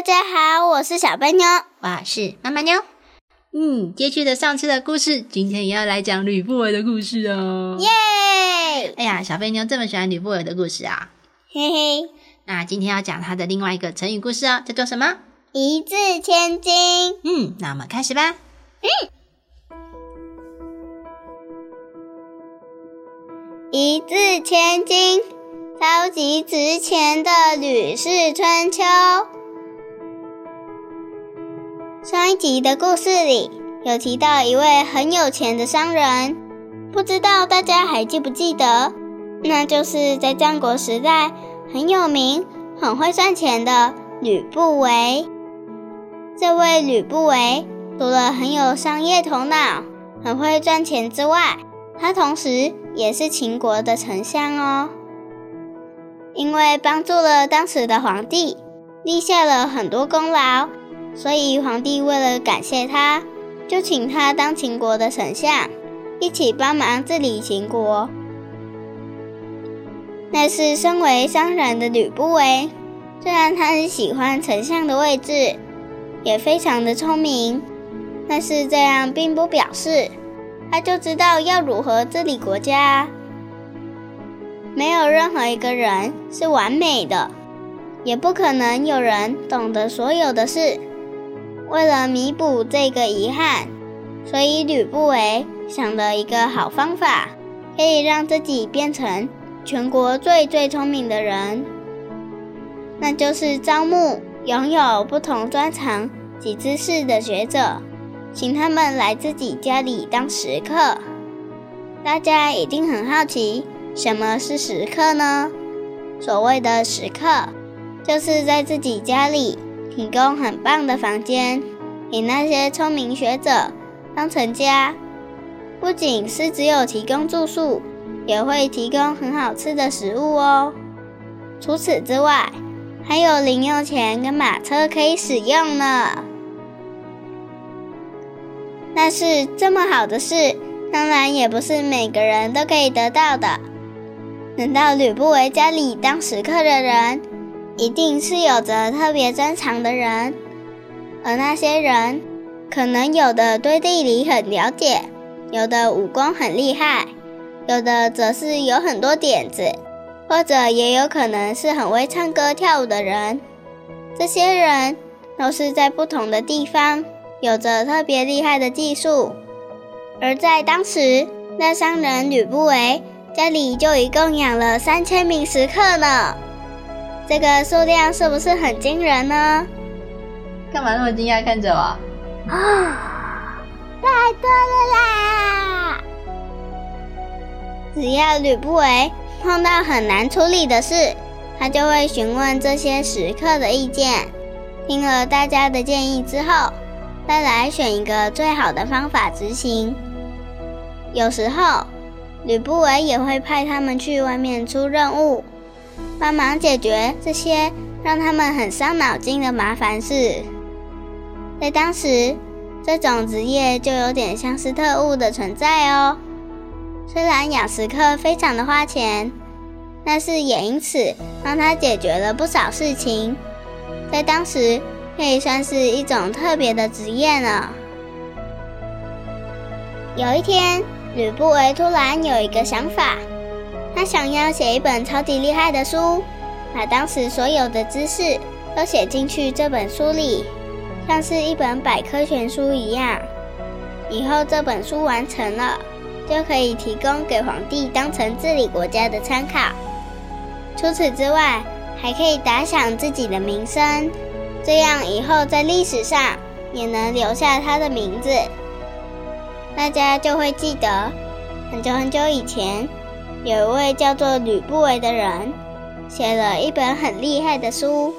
大家好，我是小笨妞，我是妈妈妞。嗯，接续的上次的故事，今天也要来讲吕不韦的故事哦。耶！哎呀，小笨妞这么喜欢吕不韦的故事啊，嘿嘿。那今天要讲他的另外一个成语故事哦，叫做什么？一字千金。嗯，那我们开始吧。嗯。一字千金，超级值钱的《吕氏春秋》。上一集的故事里有提到一位很有钱的商人，不知道大家还记不记得？那就是在战国时代很有名、很会赚钱的吕不韦。这位吕不韦除了很有商业头脑、很会赚钱之外，他同时也是秦国的丞相哦。因为帮助了当时的皇帝，立下了很多功劳。所以，皇帝为了感谢他，就请他当秦国的丞相，一起帮忙治理秦国。那是身为商人的吕不韦，虽然他很喜欢丞相的位置，也非常的聪明，但是这样并不表示他就知道要如何治理国家。没有任何一个人是完美的，也不可能有人懂得所有的事。为了弥补这个遗憾，所以吕不韦想了一个好方法，可以让自己变成全国最最聪明的人，那就是招募拥有不同专长及知识的学者，请他们来自己家里当食客。大家一定很好奇，什么是食客呢？所谓的食客，就是在自己家里。提供很棒的房间给那些聪明学者当成家，不仅是只有提供住宿，也会提供很好吃的食物哦。除此之外，还有零用钱跟马车可以使用呢。但是这么好的事，当然也不是每个人都可以得到的。能到吕不韦家里当食客的人。一定是有着特别专长的人，而那些人可能有的对地理很了解，有的武功很厉害，有的则是有很多点子，或者也有可能是很会唱歌跳舞的人。这些人都是在不同的地方有着特别厉害的技术。而在当时，那商人吕不韦家里就一共养了三千名食客呢。这个数量是不是很惊人呢？干嘛那么惊讶看着我？啊，太多了啦！只要吕不韦碰到很难处理的事，他就会询问这些食客的意见，听了大家的建议之后，再来选一个最好的方法执行。有时候，吕不韦也会派他们去外面出任务。帮忙解决这些让他们很伤脑筋的麻烦事，在当时，这种职业就有点像是特务的存在哦。虽然养食客非常的花钱，但是也因此帮他解决了不少事情，在当时可以算是一种特别的职业呢。有一天，吕不韦突然有一个想法。他想要写一本超级厉害的书，把当时所有的知识都写进去这本书里，像是一本百科全书一样。以后这本书完成了，就可以提供给皇帝当成治理国家的参考。除此之外，还可以打响自己的名声，这样以后在历史上也能留下他的名字，大家就会记得很久很久以前。有一位叫做吕不韦的人，写了一本很厉害的书。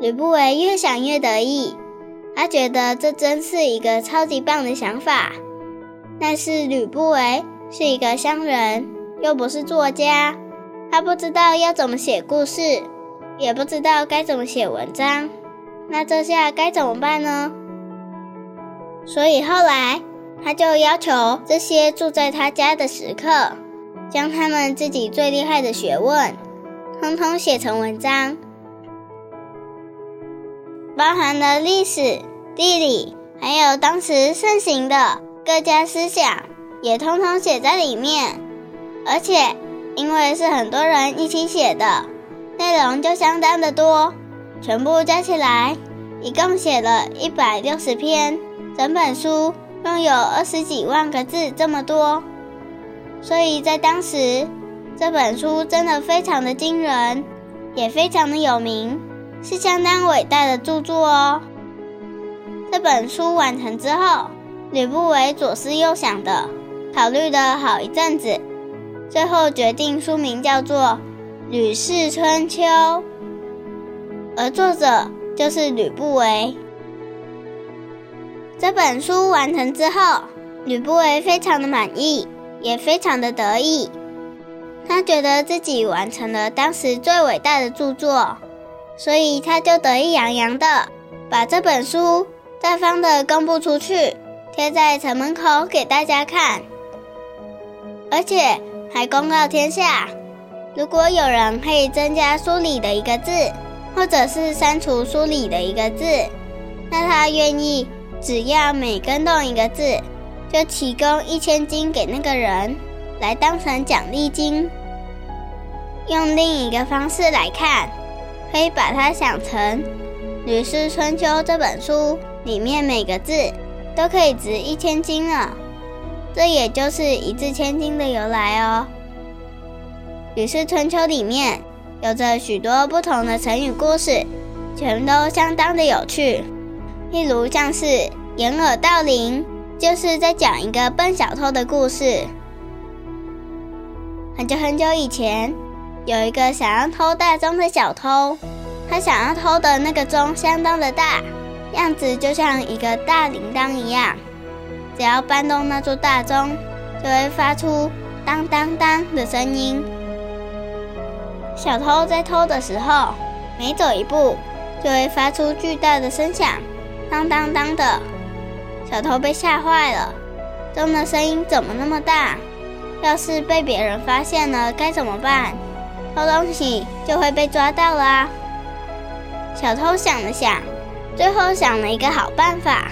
吕不韦越想越得意，他觉得这真是一个超级棒的想法。但是吕不韦是一个商人，又不是作家，他不知道要怎么写故事，也不知道该怎么写文章。那这下该怎么办呢？所以后来他就要求这些住在他家的食客，将他们自己最厉害的学问，通通写成文章，包含了历史、地理，还有当时盛行的各家思想，也通通写在里面。而且因为是很多人一起写的，内容就相当的多，全部加起来，一共写了一百六十篇。整本书拥有二十几万个字，这么多，所以在当时，这本书真的非常的惊人，也非常的有名，是相当伟大的著作哦。这本书完成之后，吕不韦左思右想的，考虑了好一阵子，最后决定书名叫做《吕氏春秋》，而作者就是吕不韦。这本书完成之后，吕不韦非常的满意，也非常的得意。他觉得自己完成了当时最伟大的著作，所以他就得意洋洋的把这本书大方的公布出去，贴在城门口给大家看，而且还公告天下：如果有人可以增加书里的一个字，或者是删除书里的一个字，那他愿意。只要每更动一个字，就提供一千金给那个人，来当成奖励金。用另一个方式来看，可以把它想成《吕氏春秋》这本书里面每个字都可以值一千金了。这也就是一字千金的由来哦。《吕氏春秋》里面有着许多不同的成语故事，全都相当的有趣。例如，像是掩耳盗铃，就是在讲一个笨小偷的故事。很久很久以前，有一个想要偷大钟的小偷，他想要偷的那个钟相当的大，样子就像一个大铃铛一样。只要搬动那座大钟，就会发出当当当的声音。小偷在偷的时候，每走一步，就会发出巨大的声响。当当当的，小偷被吓坏了。钟的声音怎么那么大？要是被别人发现了，该怎么办？偷东西就会被抓到啦。小偷想了想，最后想了一个好办法，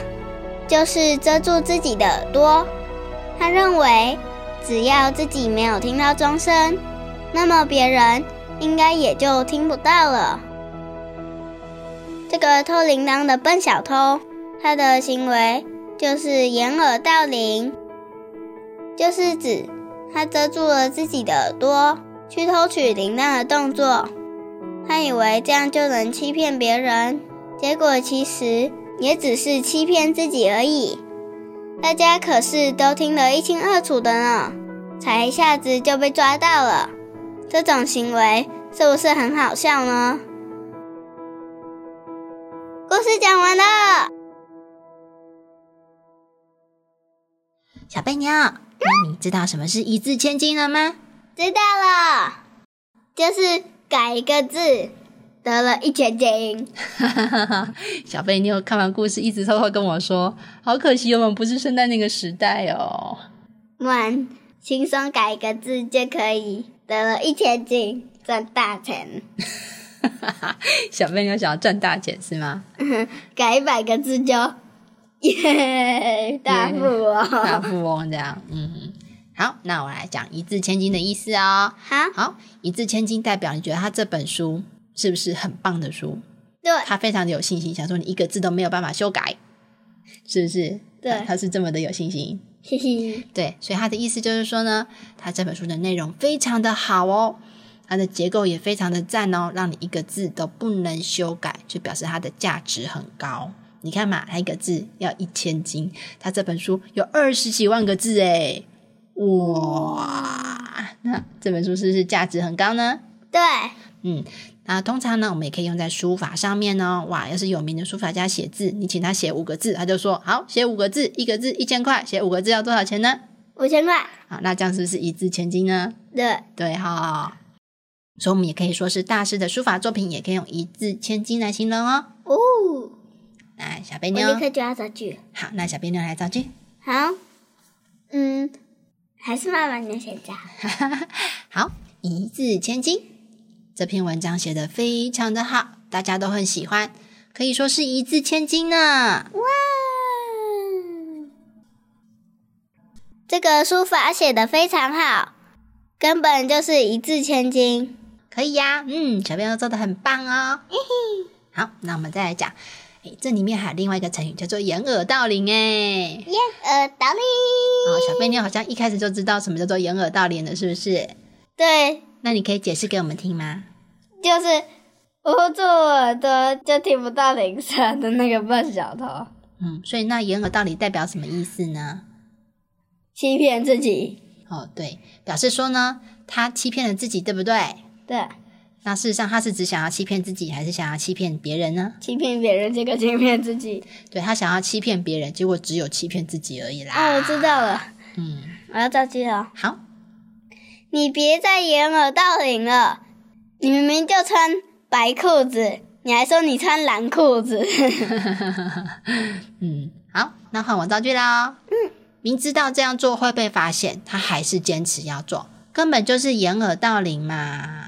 就是遮住自己的耳朵。他认为，只要自己没有听到钟声，那么别人应该也就听不到了。这个偷铃铛的笨小偷，他的行为就是掩耳盗铃，就是指他遮住了自己的耳朵去偷取铃铛的动作。他以为这样就能欺骗别人，结果其实也只是欺骗自己而已。大家可是都听得一清二楚的呢，才一下子就被抓到了。这种行为是不是很好笑呢？故事讲完了，小贝妞，那你知道什么是一字千金了吗？知道了，就是改一个字得了一千金。小贝妞看完故事，一直偷偷跟我说：“好可惜，我们不是生在那个时代哦。”们轻松改一个字就可以得了一千金，赚大钱。小贝妞想要赚大钱是吗？改一百个字就耶大富翁，大富翁这样。嗯，好，那我来讲一字千金的意思哦。好，好，一字千金代表你觉得他这本书是不是很棒的书？对，他非常的有信心，想说你一个字都没有办法修改，是不是？对，他是这么的有信心。嘿嘿，对，所以他的意思就是说呢，他这本书的内容非常的好哦。它的结构也非常的赞哦，让你一个字都不能修改，就表示它的价值很高。你看嘛，它一个字要一千金，它这本书有二十几万个字诶哇！那这本书是不是价值很高呢？对，嗯，那通常呢，我们也可以用在书法上面哦。哇，要是有名的书法家写字，你请他写五个字，他就说好，写五个字，一个字一千块，写五个字要多少钱呢？五千块。好，那这样是不是一字千金呢？对，对哈、所以我们也可以说是大师的书法作品，也可以用一字千金来形容哦。哦，来，小贝妞我立，刻就要造句。好，那小贝妞来造句。好，嗯，还是妈妈你写着。好，一字千金。这篇文章写的非常的好，大家都很喜欢，可以说是一字千金呢。哇，这个书法写的非常好，根本就是一字千金。可以呀、嗯，小朋友做的很棒哦。好，那我们再来讲，哎，这里面还有另外一个成语叫做掩耳盗铃，哎，掩耳盗铃。哦，小贝妞好像一开始就知道什么叫做掩耳盗铃了，是不是？对，那你可以解释给我们听吗？就是捂住耳朵就听不到铃声的那个笨小偷，嗯，所以那掩耳盗铃代表什么意思呢？欺骗自己。哦，对，表示说呢，他欺骗了自己，对不对？对，那事实上他是只想要欺骗自己，还是想要欺骗别人呢？欺骗别人，结果欺骗自己。对他想要欺骗别人，结果只有欺骗自己而已啦。哦，我知道了，嗯，我要造句了。好，你别再掩耳盗铃了，你明明就穿白裤子，你还说你穿蓝裤子。嗯，好，那换我造句啦。嗯，明知道这样做会被发现，他还是坚持要做，根本就是掩耳盗铃嘛，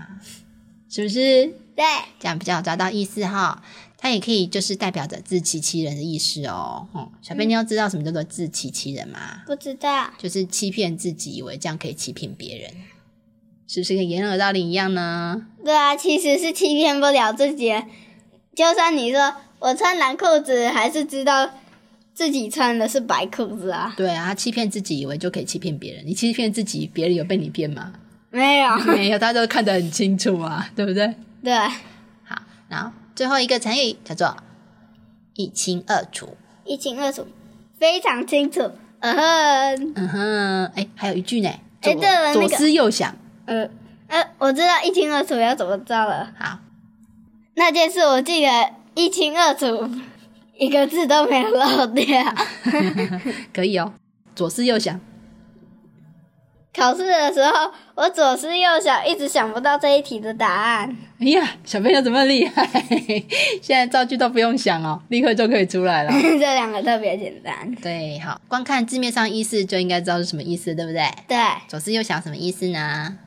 是不是？对，这样比较好抓到意思哈。它也可以就是代表着自欺欺人的意思哦。哦，小贝，你要知道什么叫做自欺欺人吗？不知道。就是欺骗自己，以为这样可以欺骗别人，是不是跟掩耳盗铃一样呢？对啊，其实是欺骗不了自己。就算你说我穿蓝裤子，还是知道自己穿的是白裤子啊。对啊，他欺骗自己，以为就可以欺骗别人。你欺骗自己，别人有被你骗吗？没有。没有，他都看得很清楚啊，对不对？对，好，然后最后一个成语叫做一清二楚。一清二楚，非常清楚。嗯哼，嗯哼，哎，还有一句呢，哎左对了那个左思右想。呃呃，我知道一清二楚要怎么造了。好，那件事我记得一清二楚，一个字都没有漏掉。可以哦，左思右想。考试的时候，我左思右想，一直想不到这一题的答案。哎呀，小朋友怎么厉害？现在造句都不用想哦，立刻就可以出来了。这两个特别简单。对，好，光看字面上意思就应该知道是什么意思，对不对？对，左思右想什么意思呢？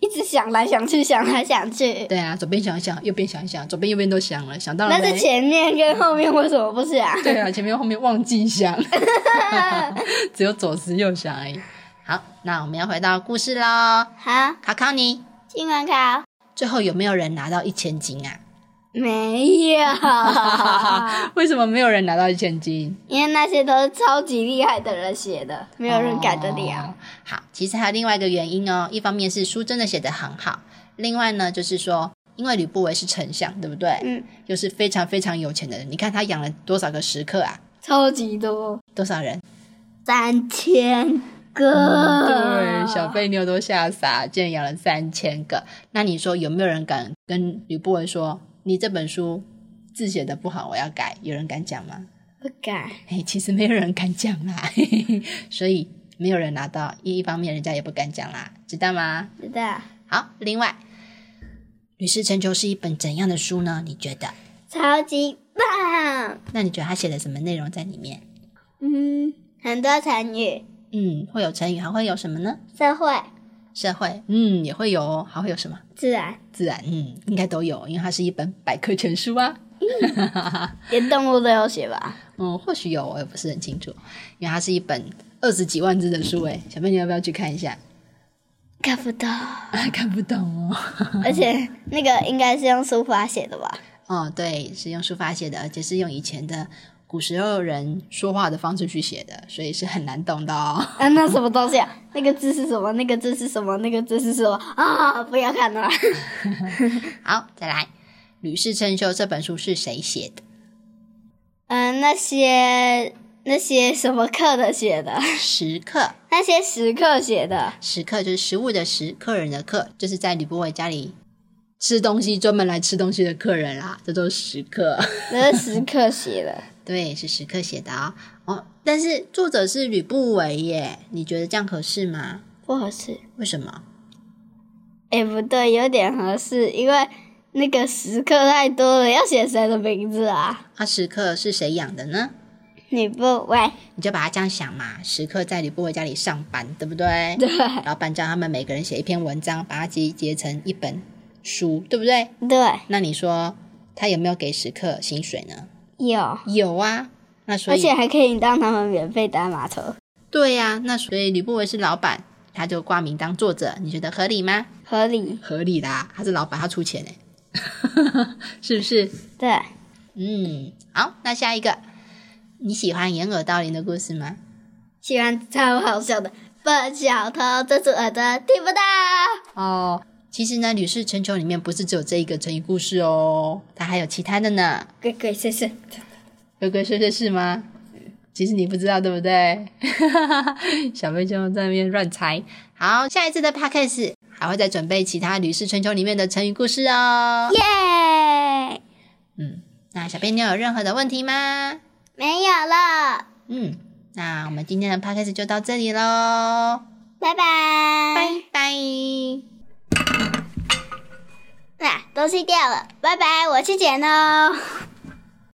一直想来想去，想来想去。对啊，左边想一想，右边想一想，左边右边都想了，想到了没？但是前面跟后面为什么不想？对啊，前面后面忘记想，只有左思右想而已。好，那我们要回到故事喽。好，考考你，新闻考最后有没有人拿到一千金啊？没有，为什么没有人拿到一千金？因为那些都是超级厉害的人写的，没有人改得了。哦好，其实还有另外一个原因哦，一方面是书真的写得很好，另外呢就是说，因为吕不韦是丞相，对不对？嗯，又是非常非常有钱的人，你看他养了多少个食客啊？超级多，多少人？三千个。对，小贝妞都吓傻，竟然养了三千个。那你说有没有人敢跟吕不韦说，你这本书字写的不好，我要改？有人敢讲吗？不敢。哎，其实没有人敢讲啦，所以没有人拿到。一方面，人家也不敢讲啦，知道吗？知道，好，另外，《吕氏春秋》是一本怎样的书呢？你觉得？超级棒。那你觉得他写的什么内容在里面？嗯，很多成语，嗯，会有成语，还会有什么呢？社会、社会，嗯，也会有哦。还会有什么？自然，自然，嗯，应该都有，因为它是一本百科全书啊。连动物都要写吧？嗯，或许有，我也不是很清楚，因为它是一本二十几万字的书，诶，小妹，你要不要去看一下？看不懂，看不懂哦。而且那个应该是用书法写的吧？哦，对，是用书法写的，而且是用以前的古时候人说话的方式去写的，所以是很难懂的哦。啊，那什么东西啊？那个字是什么？那个字是什么？那个字是什么？啊！不要看了。好，再来，《吕氏春秋》这本书是谁写的？嗯、那些那些什么客的写的？食客，那些食客写的。食客就是食物的食，客人的客，就是在吕不韦家里吃东西，专门来吃东西的客人啦，这都是食客。那是食客写的。对，是食客写的哦。哦，但是作者是吕不韦耶，你觉得这样合适吗？不合适。为什么？哎，不对，有点合适，因为那个食客太多了，要写谁的名字啊？啊，食客是谁养的呢？吕不韦。你就把它这样想嘛，食客在吕不韦家里上班，对不对？对。老板叫他们每个人写一篇文章，把它集结成一本书，对不对？对。那你说他有没有给食客薪水呢？有。有啊。那所以，而且还可以让他们免费搭马车。对呀，那所以吕不韦是老板，他就挂名当作者，你觉得合理吗？合理，合理啦，他是老板，他出钱哎，是不是？对，嗯，好，那下一个，你喜欢掩耳盗铃的故事吗？喜欢，超好笑的，笨小偷遮住耳朵听不到。哦，其实呢，《吕氏春秋》里面不是只有这一个成语故事哦，它还有其他的呢。鬼鬼祟祟。鬼鬼祟祟是吗？其实你不知道对不对？小妹就在那边乱猜。好，下一次的 podcast 还会再准备其他《吕氏春秋》里面的成语故事哦。耶！嗯，那小飞你有任何的问题吗？没有了。嗯，那我们今天的 podcast 就到这里喽。拜拜。拜拜。啊，东西掉了，拜拜，我去捡喽。